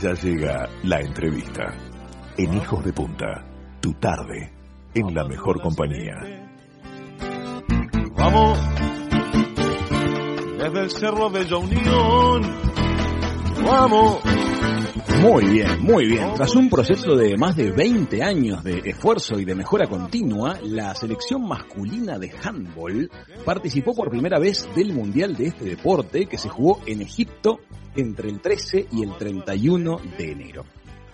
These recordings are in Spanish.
Ya llega la entrevista. En Hijos de Punta, tu tarde, en la mejor compañía. Vamos, desde el Cerro Bella Unión. Vamos. Muy bien, muy bien. Tras un proceso de más de 20 años de esfuerzo y de mejora continua, la selección masculina de handball participó por primera vez del Mundial de este deporte que se jugó en Egipto entre el 13 y el 31 de enero.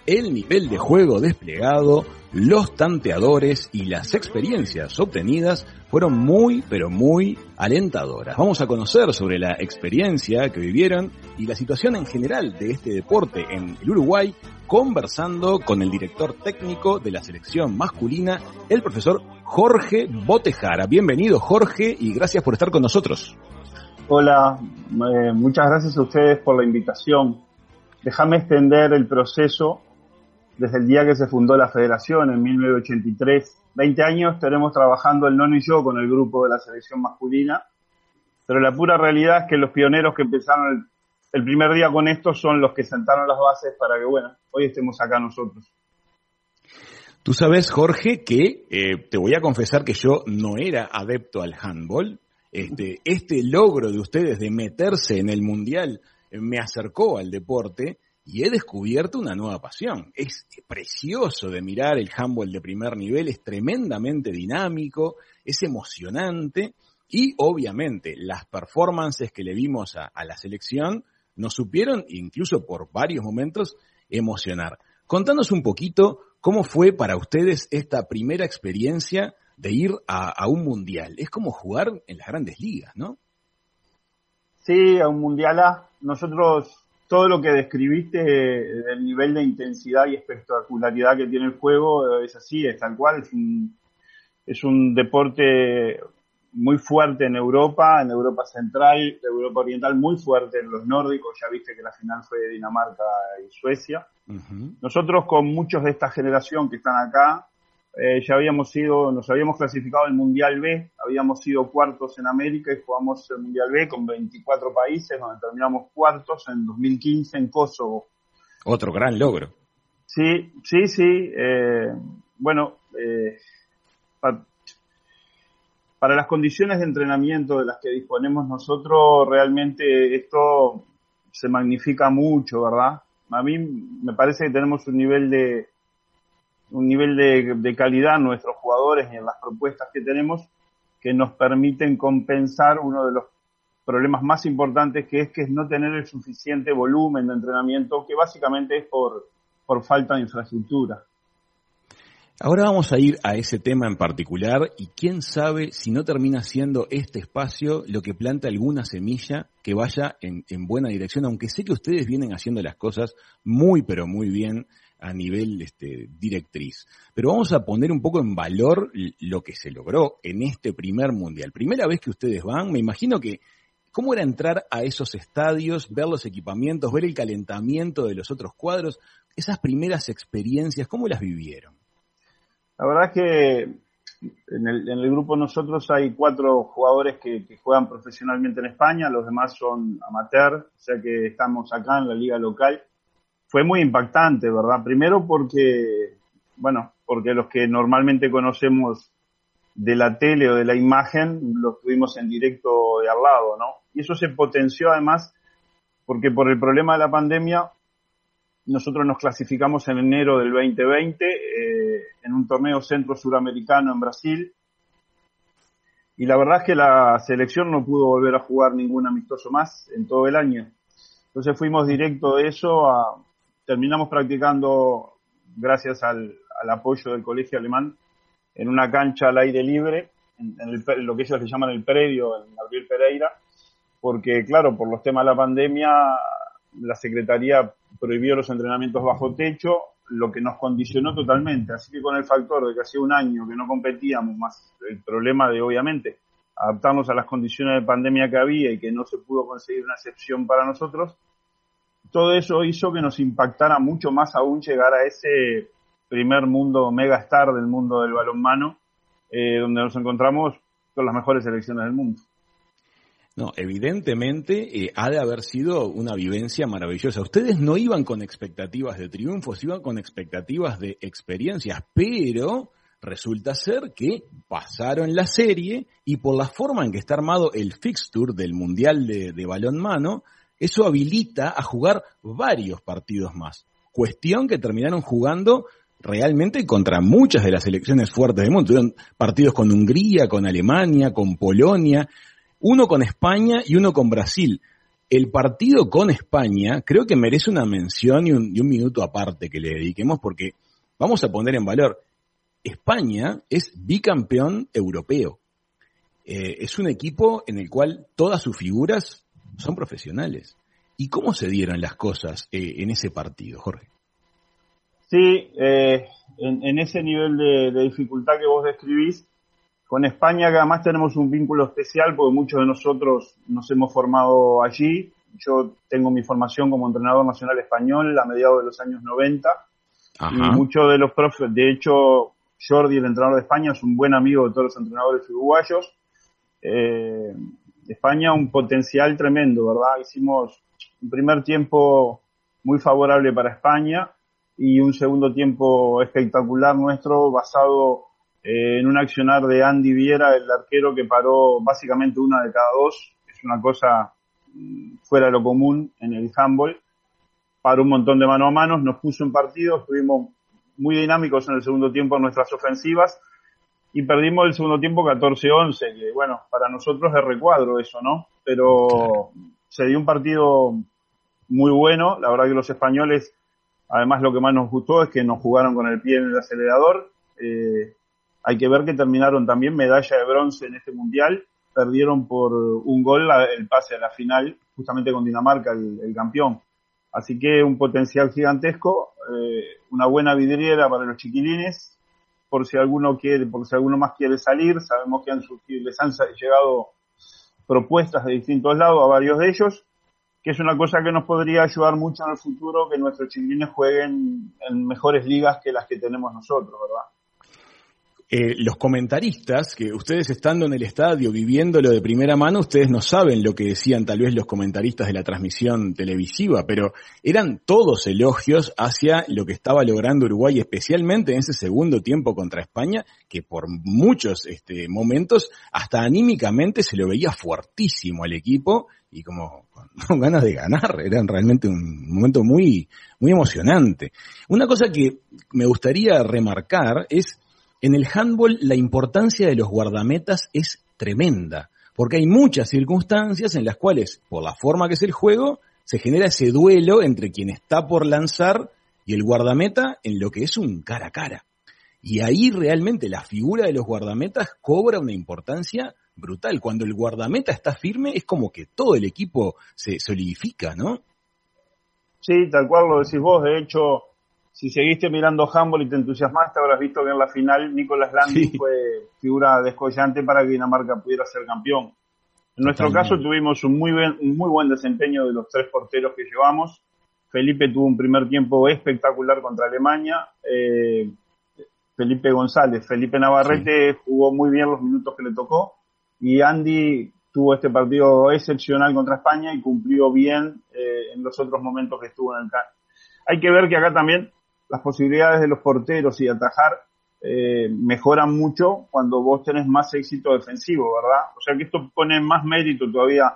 El nivel de juego desplegado, los tanteadores y las experiencias obtenidas fueron muy, pero muy alentadoras. Vamos a conocer sobre la experiencia que vivieron y la situación en general de este deporte en el Uruguay, conversando con el director técnico de la selección masculina, el profesor Jorge Botejara. Bienvenido Jorge y gracias por estar con nosotros. Hola, eh, muchas gracias a ustedes por la invitación. Déjame extender el proceso desde el día que se fundó la federación en 1983. 20 años tenemos trabajando el nono y yo con el grupo de la selección masculina, pero la pura realidad es que los pioneros que empezaron el, primer día con esto son los que sentaron las bases para que, bueno, hoy estemos acá nosotros. Tú sabes, Jorge, que eh, te voy a confesar que yo no era adepto al handball. Este, este logro de ustedes de meterse en el mundial me acercó al deporte y he descubierto una nueva pasión. Es precioso de mirar el handball de primer nivel, es tremendamente dinámico, es emocionante y obviamente las performances que le vimos a, la selección nos supieron, incluso por varios momentos, emocionar. Contanos un poquito cómo fue para ustedes esta primera experiencia de ir a, a un mundial. Es como jugar en las grandes ligas, ¿no? Sí, a un mundial. Nosotros todo lo que describiste del nivel de intensidad y espectacularidad que tiene el juego es así, es tal cual, es un, es un deporte muy fuerte en Europa, en Europa Central, Europa Oriental, muy fuerte en los nórdicos, ya viste que la final fue de Dinamarca y Suecia. Uh -huh. Nosotros con muchos de esta generación que están acá, eh, ya habíamos sido, nos habíamos clasificado el Mundial B, habíamos sido cuartos en América y jugamos el Mundial B con 24 países, donde terminamos cuartos en 2015 en Kosovo. Otro gran logro. Sí, sí, sí. Eh, bueno, eh, para las condiciones de entrenamiento de las que disponemos nosotros, realmente esto se magnifica mucho, ¿verdad? A mí me parece que tenemos un nivel de, un nivel de, de, calidad en nuestros jugadores y en las propuestas que tenemos que nos permiten compensar uno de los problemas más importantes que es que es no tener el suficiente volumen de entrenamiento que básicamente es por, por falta de infraestructura. Ahora vamos a ir a ese tema en particular y quién sabe si no termina siendo este espacio lo que planta alguna semilla que vaya en, en buena dirección, aunque sé que ustedes vienen haciendo las cosas muy pero muy bien a nivel este, directriz. Pero vamos a poner un poco en valor lo que se logró en este primer mundial. Primera vez que ustedes van, me imagino que cómo era entrar a esos estadios, ver los equipamientos, ver el calentamiento de los otros cuadros, esas primeras experiencias, ¿cómo las vivieron? La verdad que en el, en el grupo nosotros hay cuatro jugadores que, que, juegan profesionalmente en España, los demás son amateur, o sea que estamos acá en la liga local fue muy impactante, ¿verdad? Primero porque, bueno, porque los que normalmente conocemos de la tele o de la imagen, los tuvimos en directo de al lado, ¿no? Y eso se potenció además porque por el problema de la pandemia, nosotros nos clasificamos en enero del 2020 eh, en un torneo centro-suramericano en Brasil. Y la verdad es que la selección no pudo volver a jugar ningún amistoso más en todo el año. Entonces fuimos directo de eso a, terminamos practicando, gracias al, apoyo del colegio alemán, en una cancha al aire libre, en, en, el, en, lo que ellos le llaman el predio, en Gabriel Pereira, porque claro, por los temas de la pandemia, la Secretaría prohibió los entrenamientos bajo techo, lo que nos condicionó totalmente. Así que con el factor de que hacía un año que no competíamos, más el problema de, obviamente, adaptarnos a las condiciones de pandemia que había y que no se pudo conseguir una excepción para nosotros, todo eso hizo que nos impactara mucho más aún llegar a ese primer mundo mega star del mundo del balonmano, eh, donde nos encontramos con las mejores selecciones del mundo. No, evidentemente eh, ha de haber sido una vivencia maravillosa. Ustedes no iban con expectativas de triunfos, iban con expectativas de experiencias, pero resulta ser que pasaron la serie y por la forma en que está armado el fixture del Mundial de, de Balón Mano, eso habilita a jugar varios partidos más. Cuestión que terminaron jugando realmente contra muchas de las selecciones fuertes del mundo. Tuvieron partidos con Hungría, con Alemania, con Polonia, uno con España y uno con Brasil. El partido con España creo que merece una mención y un, minuto aparte que le dediquemos porque vamos a poner en valor, España es bicampeón europeo. Eh, es un equipo en el cual todas sus figuras son profesionales. ¿Y cómo se dieron las cosas eh, en ese partido, Jorge? Sí, eh, en, ese nivel de, dificultad que vos describís, con España que además tenemos un vínculo especial porque muchos de nosotros nos hemos formado allí. Yo tengo mi formación como entrenador nacional español a mediados de los años 90 y muchos de los profes, de hecho Jordi, el entrenador de España, es un buen amigo de todos los entrenadores uruguayos. Eh, España un potencial tremendo, ¿verdad? Hicimos un primer tiempo muy favorable para España y un segundo tiempo espectacular nuestro basado eh, en un accionar de Andy Viera, el arquero que paró básicamente una de cada dos. Es una cosa mm, fuera de lo común en el handball. Paró un montón de mano a mano, nos puso en partido, estuvimos muy dinámicos en el segundo tiempo en nuestras ofensivas y perdimos el segundo tiempo 14-11, que bueno, para nosotros es recuadro eso, ¿no? Pero se dio un partido muy bueno, la verdad que los españoles, además lo que más nos gustó es que nos jugaron con el pie en el acelerador, eh, hay que ver que terminaron también medalla de bronce en este mundial. Perdieron por un gol el pase a la final, justamente con Dinamarca, el, campeón. Así que un potencial gigantesco, eh, una buena vidriera para los chiquilines, por si alguno quiere, por si alguno más quiere salir. Sabemos que han surgido, les han llegado propuestas de distintos lados a varios de ellos, que es una cosa que nos podría ayudar mucho en el futuro que nuestros chiquilines jueguen en mejores ligas que las que tenemos nosotros, ¿verdad? Eh, los comentaristas, que ustedes estando en el estadio, viviéndolo de primera mano, ustedes no saben lo que decían tal vez los comentaristas de la transmisión televisiva, pero eran todos elogios hacia lo que estaba logrando Uruguay, especialmente en ese segundo tiempo contra España, que por muchos este, momentos, hasta anímicamente se lo veía fuertísimo al equipo y como con ganas de ganar, era realmente un momento muy, muy emocionante. Una cosa que me gustaría remarcar es en el handball la importancia de los guardametas es tremenda, porque hay muchas circunstancias en las cuales, por la forma que es el juego, se genera ese duelo entre quien está por lanzar y el guardameta en lo que es un cara a cara. Y ahí realmente la figura de los guardametas cobra una importancia brutal. Cuando el guardameta está firme es como que todo el equipo se solidifica, ¿no? Sí, tal cual lo decís vos. De hecho, si seguiste mirando Humble y te entusiasmaste, habrás visto que en la final Nicolás Landing fue figura descollante para que Dinamarca pudiera ser campeón. En nuestro caso tuvimos un muy, muy buen desempeño de los tres porteros que llevamos. Felipe tuvo un primer tiempo espectacular contra Alemania. Eh, Felipe González, Felipe Navarrete jugó muy bien los minutos que le tocó. Y Andy tuvo este partido excepcional contra España y cumplió bien eh, en los otros momentos que estuvo en el. Hay que ver que acá también las posibilidades de los porteros y atajar eh, mejoran mucho cuando vos tenés más éxito defensivo, ¿verdad? O sea que esto pone más mérito todavía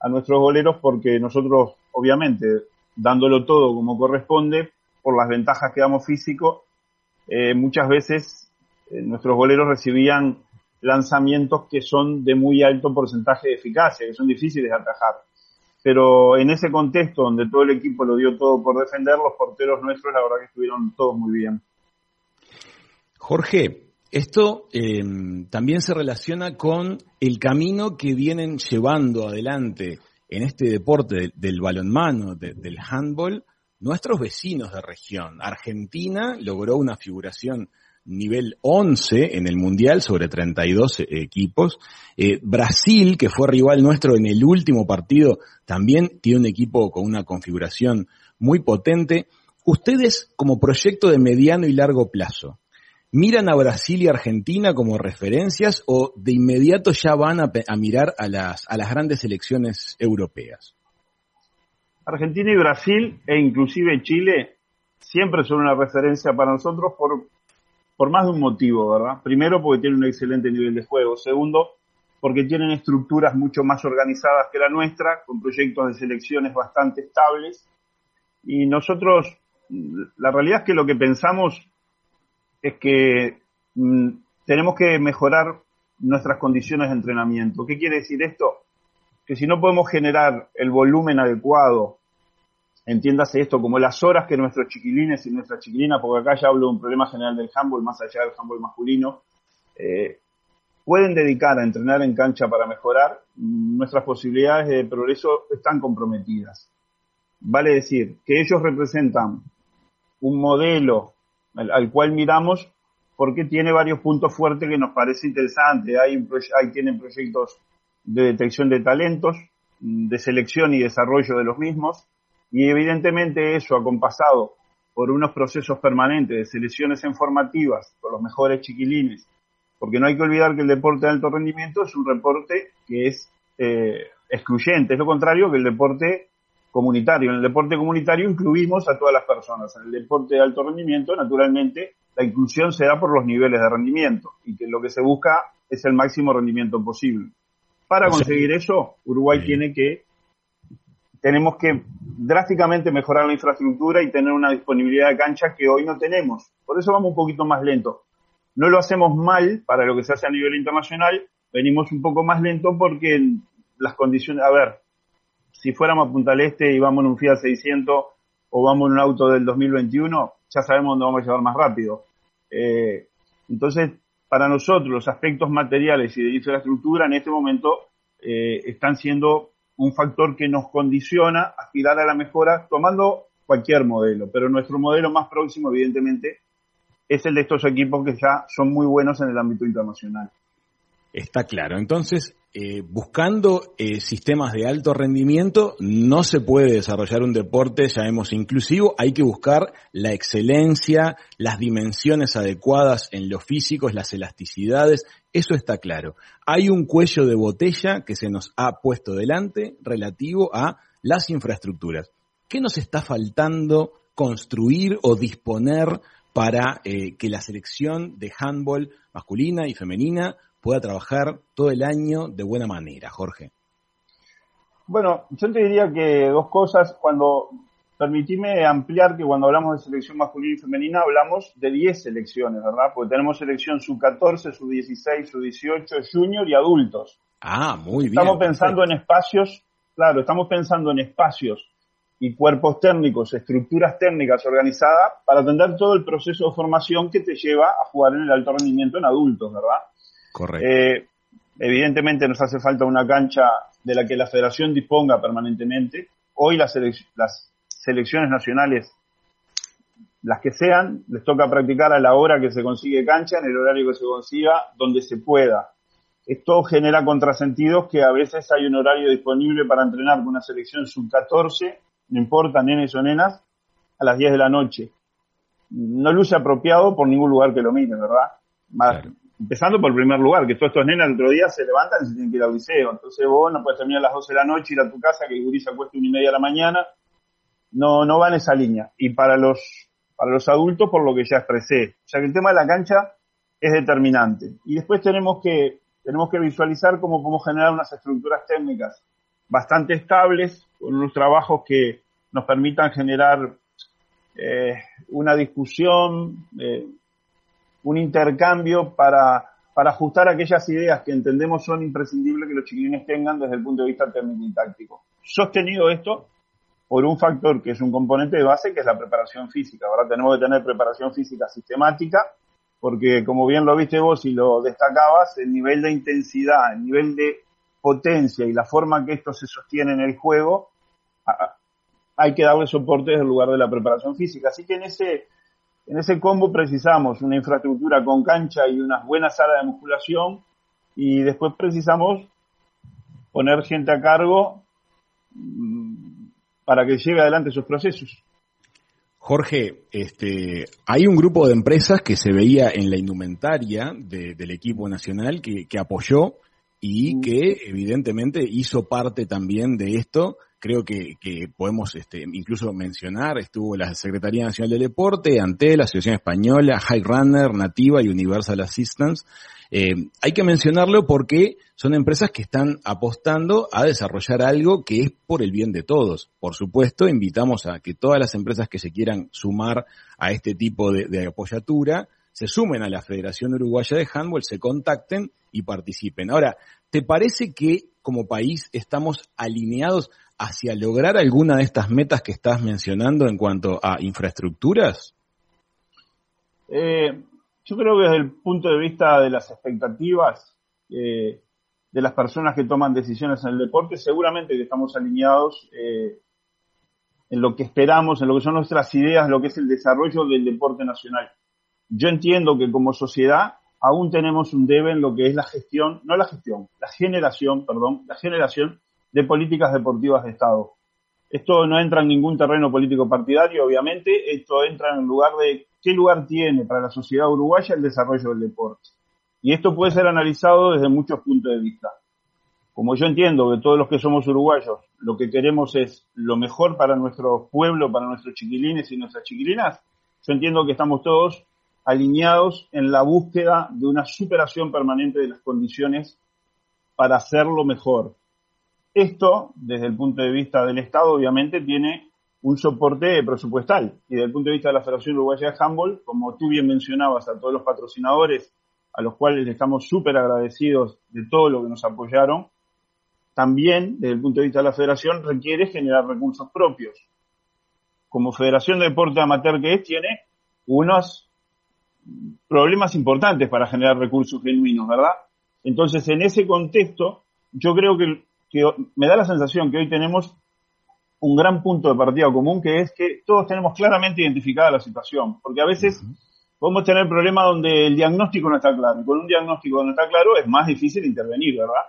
a nuestros goleros porque nosotros, obviamente, dándolo todo como corresponde, por las ventajas que damos físico, eh, muchas veces eh, nuestros goleros recibían lanzamientos que son de muy alto porcentaje de eficacia, que son difíciles de atajar pero en ese contexto donde todo el equipo lo dio todo por defender, los porteros nuestros la verdad que estuvieron todos muy bien. Jorge, esto eh, también se relaciona con el camino que vienen llevando adelante en este deporte del, balonmano, del handball, nuestros vecinos de región. Argentina logró una figuración nivel 11 en el Mundial sobre 32 equipos. Eh, Brasil, que fue rival nuestro en el último partido, también tiene un equipo con una configuración muy potente. Ustedes, como proyecto de mediano y largo plazo, ¿Miran a Brasil y Argentina como referencias o de inmediato ya van a, mirar a las, a las grandes elecciones europeas? Argentina y Brasil e inclusive Chile siempre son una referencia para nosotros por, por más de un motivo, ¿verdad? Primero porque tienen un excelente nivel de juego. Segundo, porque tienen estructuras mucho más organizadas que la nuestra, con proyectos de selecciones bastante estables. Y nosotros, la realidad es que lo que pensamos es que mm, tenemos que mejorar nuestras condiciones de entrenamiento. ¿Qué quiere decir esto? Que si no podemos generar el volumen adecuado, entiéndase esto como las horas que nuestros chiquilines y nuestras chiquilinas, porque acá ya hablo de un problema general del handball, más allá del handball masculino, eh, pueden dedicar a entrenar en cancha para mejorar, nuestras posibilidades de progreso están comprometidas. Vale decir que ellos representan un modelo al, cual miramos porque tiene varios puntos fuertes que nos parece interesante. Hay, hay, tienen proyectos de detección de talentos, de selección y desarrollo de los mismos, y evidentemente eso acompasado por unos procesos permanentes de selecciones informativas con los mejores chiquilines, porque no hay que olvidar que el deporte de alto rendimiento es un deporte que es eh, excluyente, es lo contrario que el deporte comunitario. En el deporte comunitario incluimos a todas las personas. En el deporte de alto rendimiento, naturalmente, la inclusión se da por los niveles de rendimiento y que lo que se busca es el máximo rendimiento posible. Para conseguir eso, Uruguay tiene que, tenemos que drásticamente mejorar la infraestructura y tener una disponibilidad de cancha que hoy no tenemos. Por eso vamos un poquito más lento. No lo hacemos mal para lo que se hace a nivel internacional, venimos un poco más lento porque las condiciones, a ver, si fuéramos a Punta del Este y vamos en un Fiat 600 o vamos en un auto del 2021, ya sabemos dónde vamos a llevar más rápido. Eh, entonces, para nosotros los aspectos materiales y de infraestructura en este momento eh, están siendo un factor que nos condiciona a aspirar a la mejora tomando cualquier modelo, pero nuestro modelo más próximo evidentemente es el de estos equipos que ya son muy buenos en el ámbito internacional. Está claro. Entonces, eh, buscando eh, sistemas de alto rendimiento, no se puede desarrollar un deporte, ya hemos inclusivo, hay que buscar la excelencia, las dimensiones adecuadas en los físicos, las elasticidades, eso está claro. Hay un cuello de botella que se nos ha puesto delante relativo a las infraestructuras. ¿Qué nos está faltando construir o disponer para eh, que la selección de handball masculina y femenina pueda trabajar todo el año de buena manera, Jorge? Bueno, yo te diría que dos cosas. Cuando permitime ampliar que cuando hablamos de selección masculina y femenina hablamos de 10 selecciones, ¿verdad? Porque tenemos selección sub-14, sub-16, sub-18, junior y adultos. Ah, muy bien. Estamos pensando en espacios, claro, estamos pensando en espacios y cuerpos técnicos, estructuras técnicas organizadas para atender todo el proceso de formación que te lleva a jugar en el alto rendimiento en adultos, ¿verdad? Correcto. Eh, evidentemente nos hace falta una cancha de la que la federación disponga permanentemente. Hoy las, las selecciones nacionales, las que sean, les toca practicar a la hora que se consigue cancha, en el horario que se consiga, donde se pueda. Esto genera contrasentidos que a veces hay un horario disponible para entrenar con una selección sub-14, no importa, nenes o nenas, a las 10 de la noche. No luce apropiado por ningún lugar que lo mire, ¿verdad? Más, empezando por el primer lugar, que todos estos nenas el otro día se levantan y se tienen que ir al liceo. Entonces vos no puedes terminar a las 12 de la noche, ir a tu casa, que el gurí se acueste una y media de la mañana. No, no va en esa línea. Y para los, para los adultos, por lo que ya expresé. O sea que el tema de la cancha es determinante. Y después tenemos que, tenemos que visualizar cómo podemos generar unas estructuras técnicas bastante estables, con unos trabajos que nos permitan generar eh, una discusión, eh, un intercambio para, para ajustar aquellas ideas que entendemos son imprescindibles que los chiquilines tengan desde el punto de vista técnico y táctico. Sostenido esto por un factor que es un componente de base, que es la preparación física. Ahora tenemos que tener preparación física sistemática, porque como bien lo viste vos y lo destacabas, el nivel de intensidad, el nivel de potencia y la forma que esto se sostiene en el juego, hay que darle soporte desde el lugar de la preparación física. Así que en ese en ese combo precisamos una infraestructura con cancha y unas buenas salas de musculación y después precisamos poner gente a cargo para que lleve adelante esos procesos. Jorge, este, hay un grupo de empresas que se veía en la indumentaria del equipo nacional que, que apoyó y que evidentemente hizo parte también de esto creo que, que podemos este, incluso mencionar, estuvo la Secretaría Nacional del Deporte, ante la Asociación Española, High Runner, Nativa y Universal Assistance. Eh, hay que mencionarlo porque son empresas que están apostando a desarrollar algo que es por el bien de todos. Por supuesto, invitamos a que todas las empresas que se quieran sumar a este tipo de, de apoyatura se sumen a la Federación Uruguaya de Handball, se contacten y participen. Ahora, ¿te parece que como país estamos alineados hacia lograr alguna de estas metas que estás mencionando en cuanto a infraestructuras? Eh, yo creo que desde el punto de vista de las expectativas eh, de las personas que toman decisiones en el deporte, seguramente que estamos alineados eh, en lo que esperamos, en lo que son nuestras ideas, lo que es el desarrollo del deporte nacional. Yo entiendo que como sociedad aún tenemos un debe en lo que es la gestión, no la gestión, la generación, perdón, la generación de políticas deportivas de Estado. Esto no entra en ningún terreno político partidario, obviamente, esto entra en el lugar de qué lugar tiene para la sociedad uruguaya el desarrollo del deporte. Y esto puede ser analizado desde muchos puntos de vista. Como yo entiendo que todos los que somos uruguayos lo que queremos es lo mejor para nuestro pueblo, para nuestros chiquilines y nuestras chiquilinas, yo entiendo que estamos todos alineados en la búsqueda de una superación permanente de las condiciones para hacerlo mejor, esto, desde el punto de vista del Estado, obviamente tiene un soporte presupuestal. Y desde el punto de vista de la Federación Uruguaya de Handball, como tú bien mencionabas a todos los patrocinadores, a los cuales estamos súper agradecidos de todo lo que nos apoyaron, también, desde el punto de vista de la Federación, requiere generar recursos propios. Como Federación de Deporte Amateur que es, tiene unos problemas importantes para generar recursos genuinos, ¿verdad? Entonces, en ese contexto, yo creo que que me da la sensación que hoy tenemos un gran punto de partida común, que es que todos tenemos claramente identificada la situación, porque a veces podemos tener problemas donde el diagnóstico no está claro, y con un diagnóstico no está claro es más difícil intervenir, ¿verdad?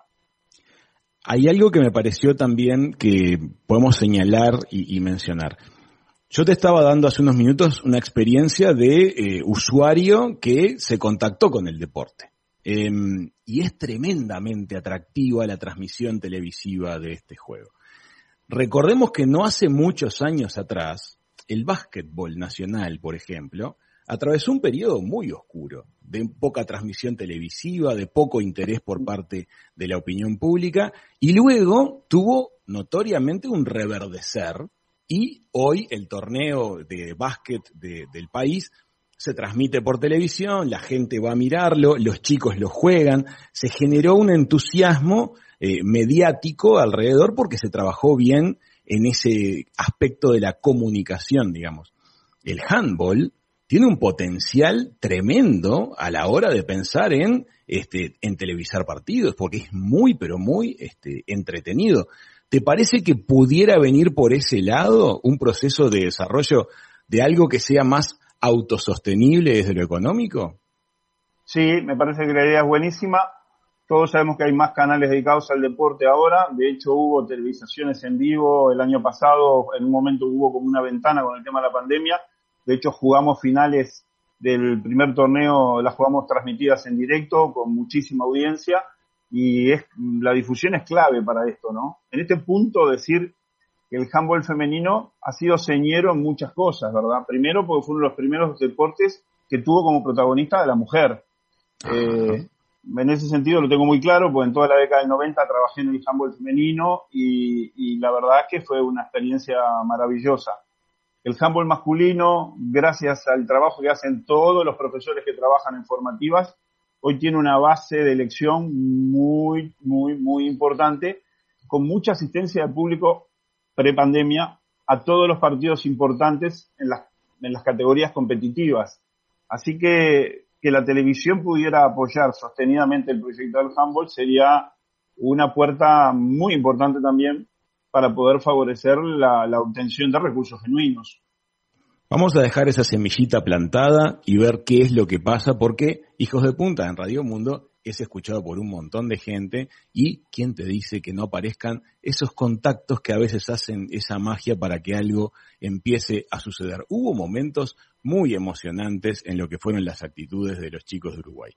Hay algo que me pareció también que podemos señalar y, mencionar. Yo te estaba dando hace unos minutos una experiencia de eh, usuario que se contactó con el deporte. Em, y es tremendamente atractiva la transmisión televisiva de este juego. Recordemos que no hace muchos años atrás, el básquetbol nacional, por ejemplo, atravesó un periodo muy oscuro, de poca transmisión televisiva, de poco interés por parte de la opinión pública, y luego tuvo notoriamente un reverdecer, y hoy el torneo de básquet del país se transmite por televisión, la gente va a mirarlo, los chicos lo juegan, se generó un entusiasmo eh, mediático alrededor porque se trabajó bien en ese aspecto de la comunicación, digamos. El handball tiene un potencial tremendo a la hora de pensar en, este, en televisar partidos, porque es muy, pero muy este, entretenido. ¿Te parece que pudiera venir por ese lado un proceso de desarrollo de algo que sea más autosostenible desde lo económico? Sí, me parece que la idea es buenísima. Todos sabemos que hay más canales dedicados al deporte ahora. De hecho, hubo televisaciones en vivo el año pasado. En un momento hubo como una ventana con el tema de la pandemia. De hecho, jugamos finales del primer torneo, las jugamos transmitidas en directo con muchísima audiencia. Y es, la difusión es clave para esto, ¿no? En este punto, decir el handball femenino ha sido señero en muchas cosas, ¿verdad? Primero porque fue uno de los primeros deportes que tuvo como protagonista a la mujer. Eh, en ese sentido lo tengo muy claro, porque en toda la década del 90 trabajé en el handball femenino y, la verdad es que fue una experiencia maravillosa. El handball masculino, gracias al trabajo que hacen todos los profesores que trabajan en formativas, hoy tiene una base de elección muy, muy, muy importante, con mucha asistencia de público prepandemia a todos los partidos importantes en las, en las categorías competitivas. Así que que la televisión pudiera apoyar sostenidamente el proyecto del handball sería una puerta muy importante también para poder favorecer la, la, obtención de recursos genuinos. Vamos a dejar esa semillita plantada y ver qué es lo que pasa, porque Hijos de Punta en Radio Mundo es escuchado por un montón de gente y quién te dice que no aparezcan esos contactos que a veces hacen esa magia para que algo empiece a suceder. Hubo momentos muy emocionantes en lo que fueron las actitudes de los chicos de Uruguay.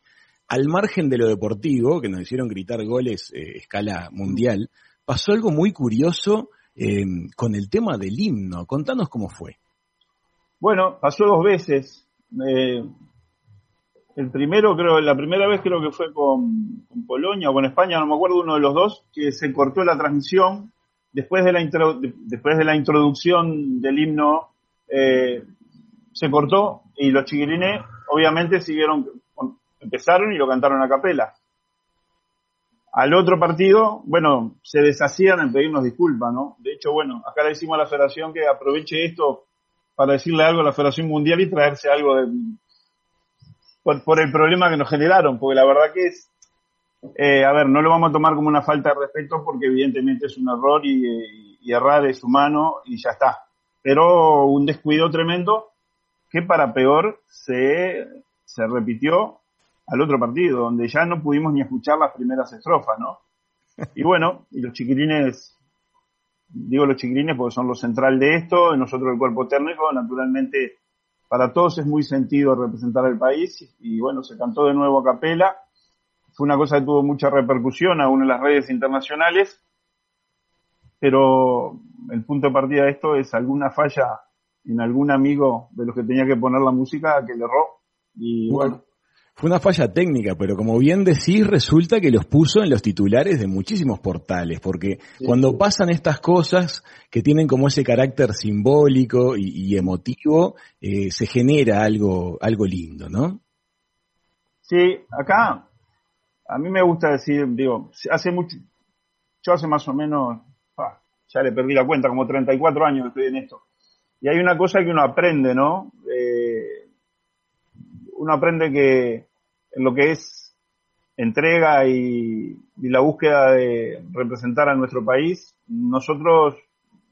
Al margen de lo deportivo, que nos hicieron gritar goles eh, escala mundial, pasó algo muy curioso eh, con el tema del himno. Contanos cómo fue. Bueno, pasó dos veces. Eh, el primero, creo, la primera vez creo que fue con, Polonia o con España, no me acuerdo uno de los dos, que se cortó la transmisión después de la, después de la introducción del himno, eh, se cortó y los chiquilines obviamente siguieron, empezaron y lo cantaron a capela. Al otro partido, bueno, se deshacían en pedirnos disculpas, ¿no? De hecho, bueno, acá le decimos a la federación que aproveche esto para decirle algo a la Federación Mundial y traerse algo de, por, el problema que nos generaron, porque la verdad que es, eh, a ver, no lo vamos a tomar como una falta de respeto porque evidentemente es un error y, errar es humano y ya está. Pero un descuido tremendo que para peor se, se repitió al otro partido, donde ya no pudimos ni escuchar las primeras estrofas, ¿no? Y bueno, y los chiquilines, digo los chiquilines porque son lo central de esto, nosotros el cuerpo técnico, naturalmente para todos es muy sentido representar al país y bueno, se cantó de nuevo a capela. Fue una cosa que tuvo mucha repercusión aún en las redes internacionales, pero el punto de partida de esto es alguna falla en algún amigo de los que tenía que poner la música que le erró y bueno fue una falla técnica, pero como bien decís, resulta que los puso en los titulares de muchísimos portales, porque cuando pasan estas cosas que tienen como ese carácter simbólico y, emotivo, eh, se genera algo, algo lindo, ¿no? Sí, acá a mí me gusta decir, digo, hace mucho, yo hace más o menos, ah, ya le perdí la cuenta, como 34 años que estoy en esto. Y hay una cosa que uno aprende, ¿no? Eh, uno aprende que lo que es entrega y, la búsqueda de representar a nuestro país, nosotros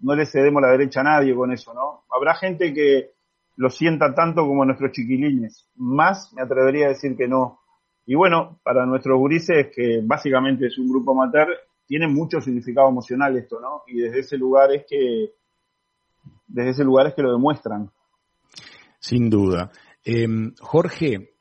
no le cedemos la derecha a nadie con eso, ¿no? Habrá gente que lo sienta tanto como nuestros chiquilines, más me atrevería a decir que no. Y bueno, para nuestros gurises, que básicamente es un grupo amateur, tiene mucho significado emocional esto, ¿no? Y desde ese lugar es que, desde ese lugar es que lo demuestran. Sin duda. Em, Jorge,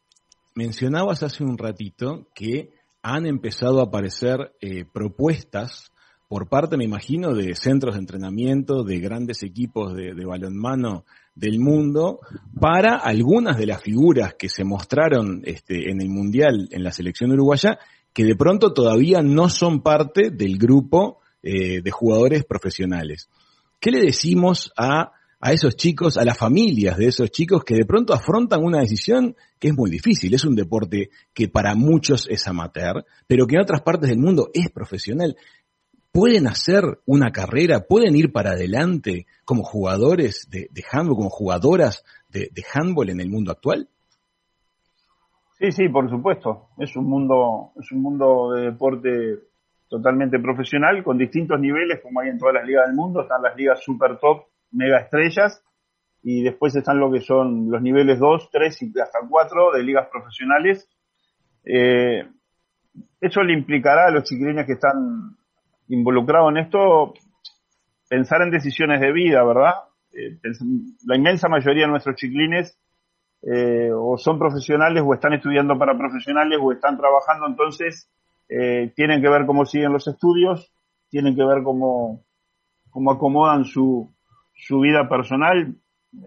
mencionabas hace un ratito que han empezado a aparecer eh, propuestas por parte, me imagino, de centros de entrenamiento, de grandes equipos de, balonmano del mundo, para algunas de las figuras que se mostraron este, en el Mundial en la selección uruguaya, que de pronto todavía no son parte del grupo eh, de jugadores profesionales. ¿Qué le decimos a a esos chicos, a las familias de esos chicos que de pronto afrontan una decisión que es muy difícil. Es un deporte que para muchos es amateur, pero que en otras partes del mundo es profesional. ¿Pueden hacer una carrera? ¿Pueden ir para adelante como jugadores de, handball, como jugadoras de, de handball en el mundo actual? Sí, sí, por supuesto. Es un mundo, es un mundo de deporte totalmente profesional, con distintos niveles, como hay en todas las ligas del mundo. Están las ligas super top, mega estrellas y después están lo que son los niveles 2, 3 y hasta 4 de ligas profesionales. Eh, eso le implicará a los chiquilines que están involucrados en esto pensar en decisiones de vida, ¿verdad? Eh, la inmensa mayoría de nuestros chiquilines eh, o son profesionales o están estudiando para profesionales o están trabajando, entonces tienen que ver cómo siguen los estudios, tienen que ver cómo, cómo acomodan su, su vida personal.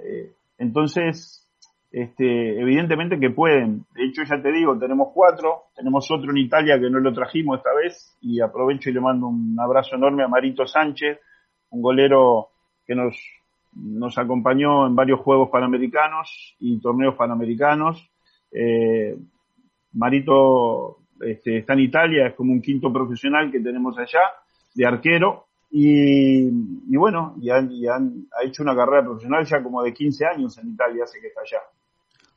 Eh, entonces, este, evidentemente que pueden. De hecho, ya te digo, tenemos cuatro, tenemos otro en Italia que no lo trajimos esta vez y aprovecho y le mando un abrazo enorme a Marito Sánchez, un golero que nos, nos acompañó en varios Juegos Panamericanos y torneos Panamericanos. Eh, Marito este, está en Italia, es como un quinto profesional que tenemos allá, de arquero, y, bueno, y, han, ha hecho una carrera profesional ya como de 15 años en Italia, hace que está allá.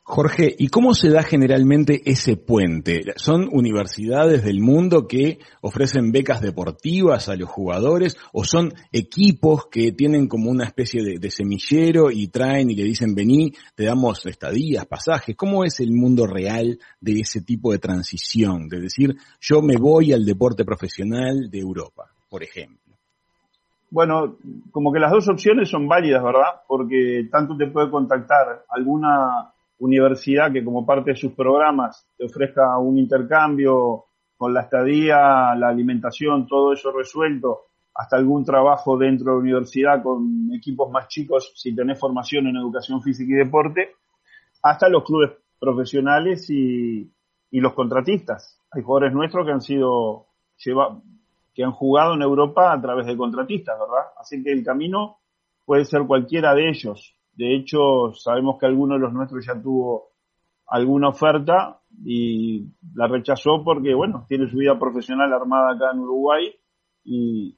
Jorge, ¿y cómo se da generalmente ese puente? ¿Son universidades del mundo que ofrecen becas deportivas a los jugadores o son equipos que tienen como una especie de, semillero y traen y le dicen vení, te damos estadías, pasajes? ¿Cómo es el mundo real de ese tipo de transición? De decir, yo me voy al deporte profesional de Europa, por ejemplo. Bueno, como que las dos opciones son válidas, ¿verdad? Porque tanto te puede contactar alguna universidad que como parte de sus programas te ofrezca un intercambio con la estadía, la alimentación, todo eso resuelto, hasta algún trabajo dentro de la universidad con equipos más chicos si tenés formación en educación física y deporte, hasta los clubes profesionales y, y los contratistas. Hay jugadores nuestros que han sido lleva, que han jugado en Europa a través de contratistas, ¿verdad? Así que el camino puede ser cualquiera de ellos. De hecho, sabemos que alguno de los nuestros ya tuvo alguna oferta y la rechazó porque, bueno, tiene su vida profesional armada acá en Uruguay y,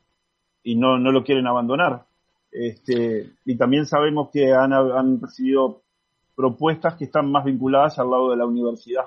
no, lo quieren abandonar. Este, y también sabemos que han recibido propuestas que están más vinculadas al lado de la universidad.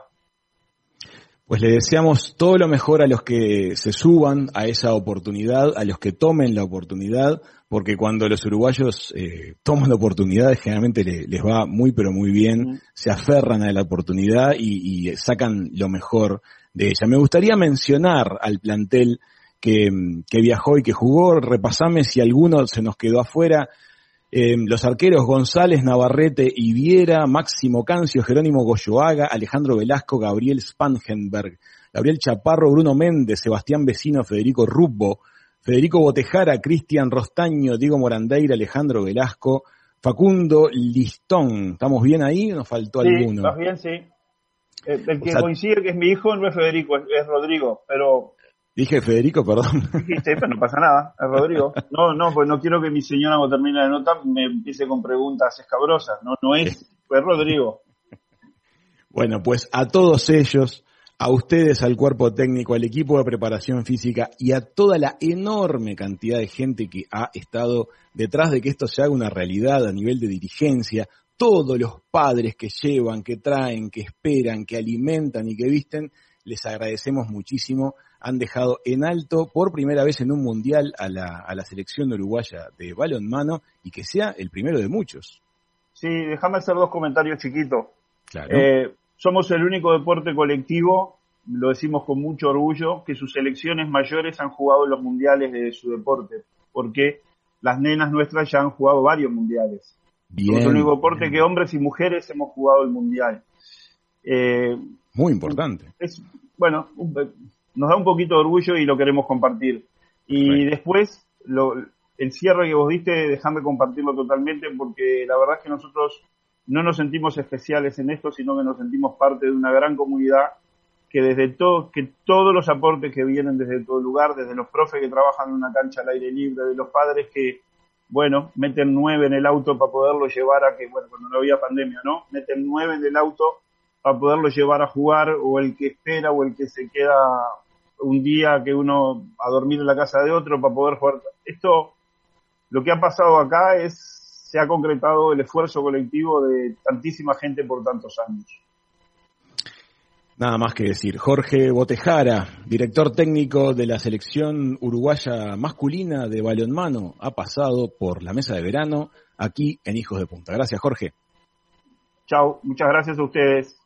Pues le deseamos todo lo mejor a los que se suban a esa oportunidad, a los que tomen la oportunidad, porque cuando los uruguayos eh, toman la oportunidad generalmente les, va muy pero muy bien, se aferran a la oportunidad y, sacan lo mejor de ella. Me gustaría mencionar al plantel que, que viajó y que jugó, repasame si alguno se nos quedó afuera, eh, los arqueros González, Navarrete y Viera, Máximo Cancio, Jerónimo Goyoaga, Alejandro Velasco, Gabriel Spangenberg, Gabriel Chaparro, Bruno Méndez, Sebastián Vecino, Federico Rubbo, Federico Botejara, Cristian Rostaño, Diego Morandeira, Alejandro Velasco, Facundo Listón. ¿Estamos bien ahí? ¿Nos faltó sí, alguno? Estás bien, sí. El, que coincide que es mi hijo no es Federico, es Rodrigo, pero Dije Federico, perdón. Dijiste, pero no pasa nada, Rodrigo. No, no, pues no quiero que mi señora cuando termine de nota me empiece con preguntas escabrosas. No, no es, fue Rodrigo. Bueno, pues a todos ellos, a ustedes, al cuerpo técnico, al equipo de preparación física y a toda la enorme cantidad de gente que ha estado detrás de que esto se haga una realidad a nivel de dirigencia, todos los padres que llevan, que traen, que esperan, que alimentan y que visten, les agradecemos muchísimo han dejado en alto por primera vez en un mundial a la, a la selección uruguaya de balonmano y que sea el primero de muchos. Sí, déjame hacer dos comentarios chiquitos. Claro. Eh, somos el único deporte colectivo, lo decimos con mucho orgullo, que sus selecciones mayores han jugado los mundiales de su deporte, porque las nenas nuestras ya han jugado varios mundiales. Bien, somos el único deporte que hombres y mujeres hemos jugado el mundial. Eh, Muy importante. Es, bueno, nos da un poquito de orgullo y lo queremos compartir. Y después, lo, el cierre que vos diste, déjame compartirlo totalmente porque la verdad es que nosotros no nos sentimos especiales en esto, sino que nos sentimos parte de una gran comunidad que desde todo, que todos los aportes que vienen desde todo lugar, desde los profes que trabajan en una cancha al aire libre, de los padres que, bueno, meten nueve en el auto para poderlo llevar a que, bueno, cuando no había pandemia, ¿no? Meten nueve en el auto para poderlo llevar a jugar, o el que espera, o el que se queda un día que uno a dormir en la casa de otro para poder jugar. Esto, lo que ha pasado acá es, se ha concretado el esfuerzo colectivo de tantísima gente por tantos años. Nada más que decir. Jorge Botejara, director técnico de la selección uruguaya masculina de balonmano, ha pasado por la mesa de verano aquí en Hijos de Punta. Gracias, Jorge. Chao, muchas gracias a ustedes.